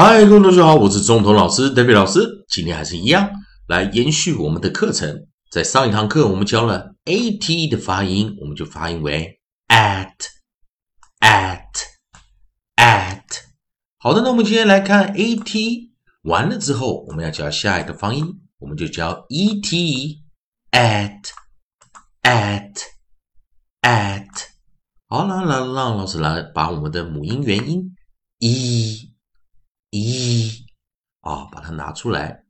嗨，各位同学好，我是中童老师 David 老师。今天还是一样，来延续我们的课程。在上一堂课，我们教了 at 的发音，我们就发音为 at，at，at。好的，那我们今天来看 at 完了之后，我们要教下一个发音，我们就教 et，at，at，at。好，来来让老师来把我们的母音元音 e。一啊，把它拿出来。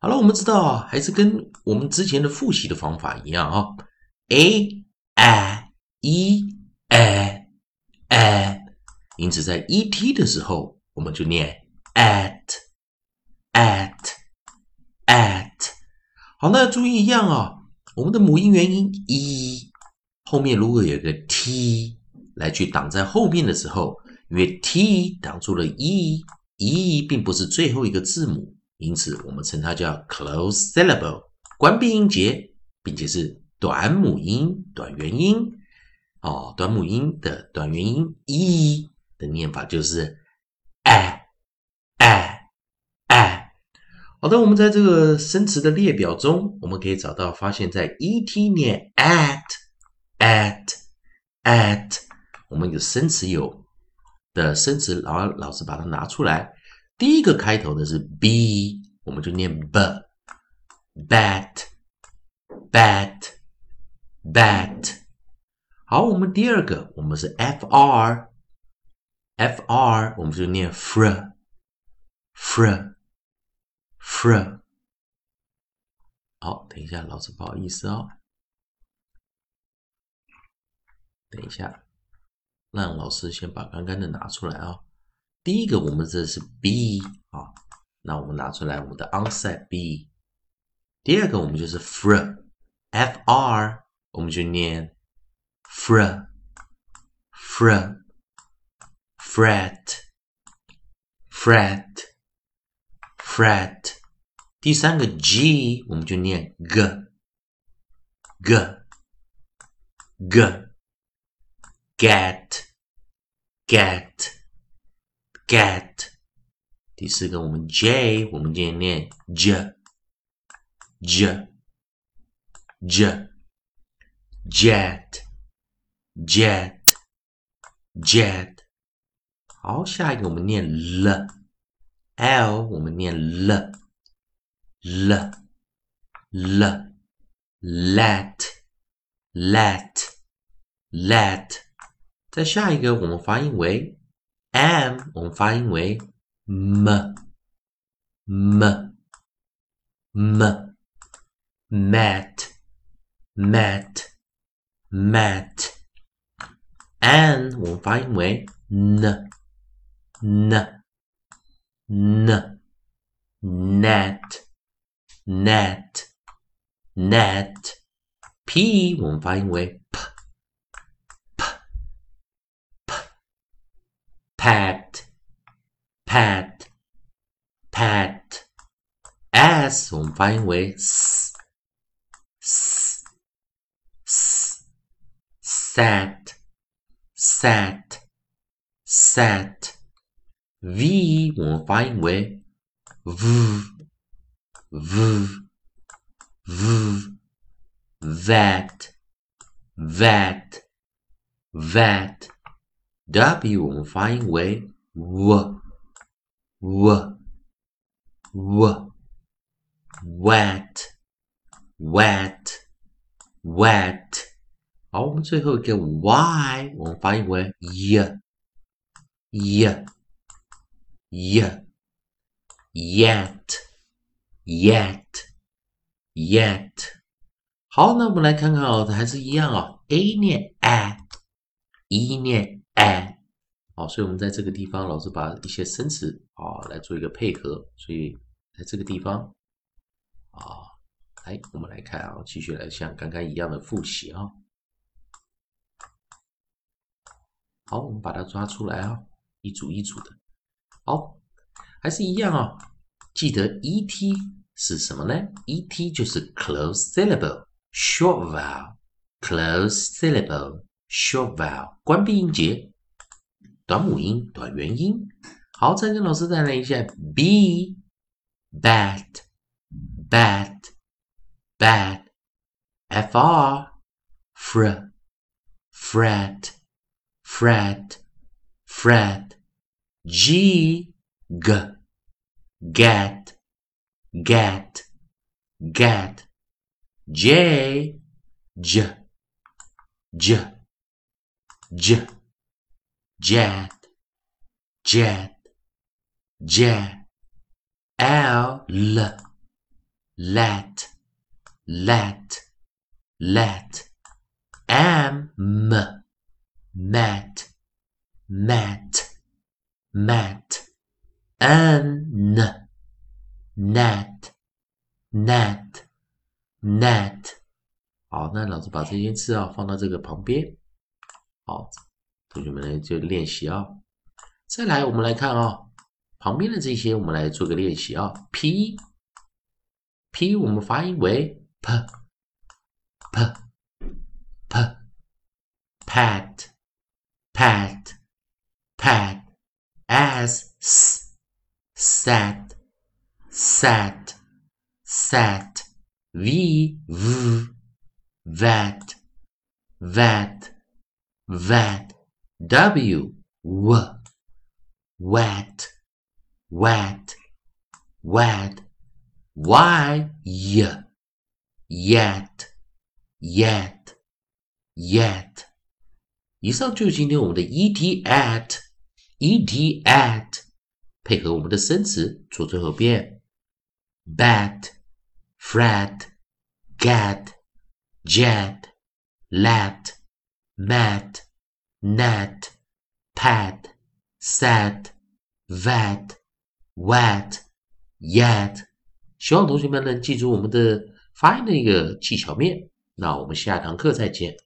好了，我们知道啊，还是跟我们之前的复习的方法一样啊。a i e a a，因此在 e t 的时候，我们就念 at at at。好，那注意一样啊，我们的母音元音 e 后面如果有个 t 来去挡在后面的时候，因为 t 挡住了 e。E 并不是最后一个字母，因此我们称它叫 close syllable，关闭音节，并且是短母音、短元音。哦，短母音的短元音 e 的念法就是 a a a。好的，我们在这个生词的列表中，我们可以找到发现，在 e t 念 at at at，我们有生词有。的生词，老老师把它拿出来。第一个开头的是 b，我们就念 b，bat，bat，bat。好，我们第二个，我们是 fr，fr，我们就念 fr，fr，fr。好，等一下，老师不好意思哦，等一下。让老师先把刚刚的拿出来啊。第一个我们这是 B 啊，那我们拿出来我们的 onset B。第二个我们就是 fr，F R，我们就念 fr，fr，fret，fret，fret。第三个 G 我们就念 G，G，G。get get get，第四个我们 J，我们今天念 j j j jet jet jet，好，下一个我们念 l l，我们念 l l l let let let 再下一个，我们发音为 m，我们发音为 m m m mat mat mat n，我们发音为 n n n net net net p，我们发音为 pat pat pat s 我们发音为 s s s set set set v 我们发音为 v v v vet vet vet w 我们发音为 w w w wet wet wet。好，我们最后一个 y 我们发音为 y y y yet yet yet。好，那我们来看看哦，还是一样哦，a 念 a，e 念。 哎，好，所以我们在这个地方，老师把一些生词啊来做一个配合，所以在这个地方啊，来我们来看啊，继续来像刚刚一样的复习啊。好，我们把它抓出来啊，一组一组的。好，还是一样啊，记得 e t 是什么呢？e t 就是 close syllable short vowel close syllable short vowel 关闭音节。短母音、短元音。 好，再跟老师再来一下，b bat bat bat f r fr fret fret fret g g get get get j j j j jet jet jet l l let let let m m met met met n n net net net 好，那老师把这些字啊放到这个旁边。好，同学们来就练习啊。再来，我们来看啊，旁边的这些，我们来做个练习啊。p p 我们发音为 p p p pat pat pat as s sat sat sat v v vat vat vat w w wet wet wet y y yet yet yet 以上就是今天我们的 et at et at 配合我们的生词做最后变 bat fret get jet let Mat, net pad sad vat wet yet 希望同学们能记住我们的发音的一个技巧面。那我们下堂课再见。